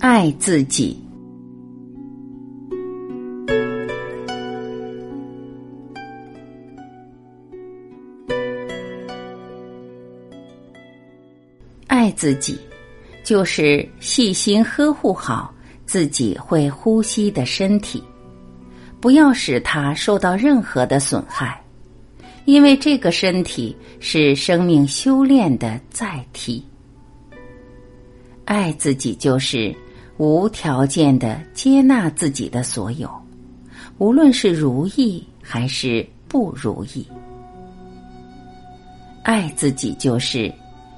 爱自己，爱自己，就是细心呵护好自己会呼吸的身体，不要使它受到任何的损害，因为这个身体是生命修炼的载体。爱自己，就是无条件的接纳自己的所有，无论是如意还是不如意。爱自己，就是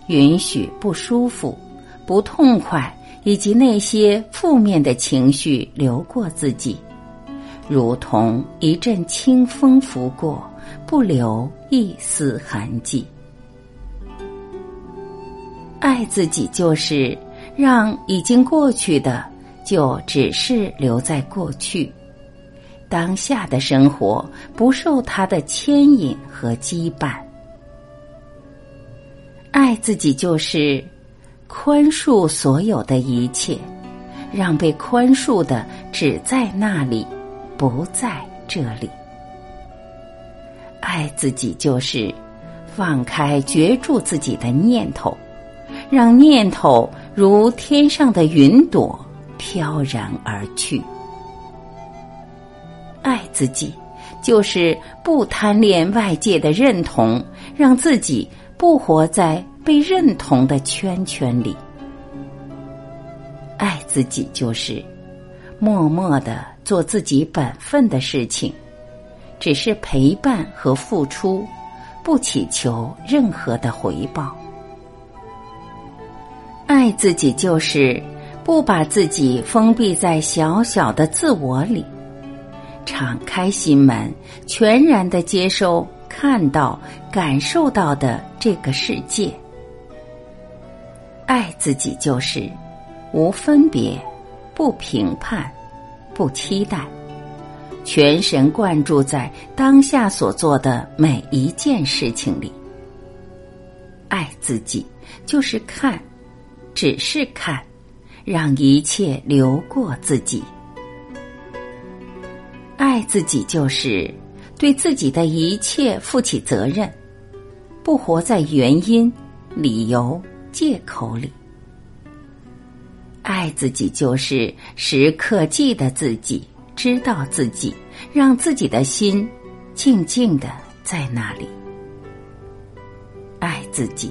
允许不舒服、不痛快以及那些负面的情绪流过自己，如同一阵清风拂过，不留一丝痕迹。爱自己，就是。让已经过去的就只是留在过去，当下的生活不受他的牵引和羁绊。爱自己就是宽恕所有的一切，让被宽恕的只在那里，不在这里。爱自己就是放开绝住自己的念头。让念头如天上的云朵飘然而去。爱自己，就是不贪恋外界的认同，让自己不活在被认同的圈圈里。爱自己，就是默默的做自己本分的事情，只是陪伴和付出，不祈求任何的回报。爱自己就是不把自己封闭在小小的自我里，敞开心门，全然的接收看到、感受到的这个世界。爱自己就是无分别、不评判、不期待，全神贯注在当下所做的每一件事情里。爱自己就是看。只是看，让一切流过自己。爱自己就是对自己的一切负起责任，不活在原因、理由、借口里。爱自己就是时刻记得自己，知道自己，让自己的心静静的在那里。爱自己。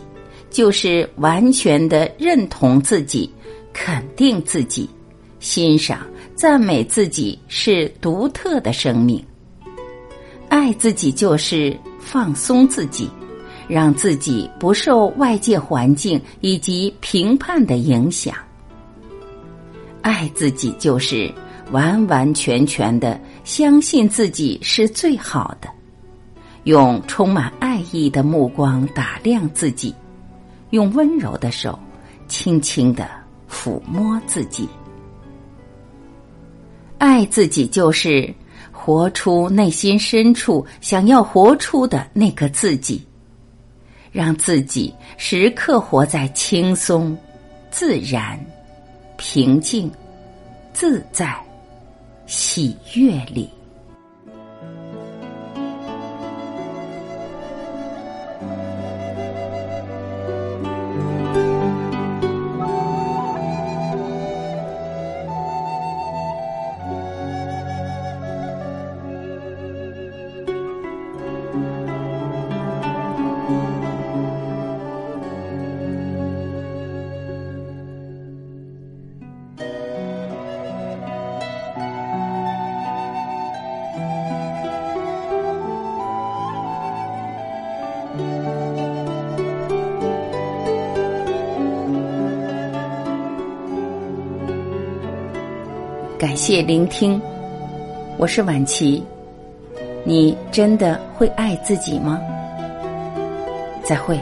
就是完全的认同自己，肯定自己，欣赏、赞美自己是独特的生命。爱自己就是放松自己，让自己不受外界环境以及评判的影响。爱自己就是完完全全的相信自己是最好的，用充满爱意的目光打量自己。用温柔的手，轻轻的抚摸自己。爱自己，就是活出内心深处想要活出的那个自己，让自己时刻活在轻松、自然、平静、自在、喜悦里。感谢聆听，我是晚琪。你真的会爱自己吗？再会。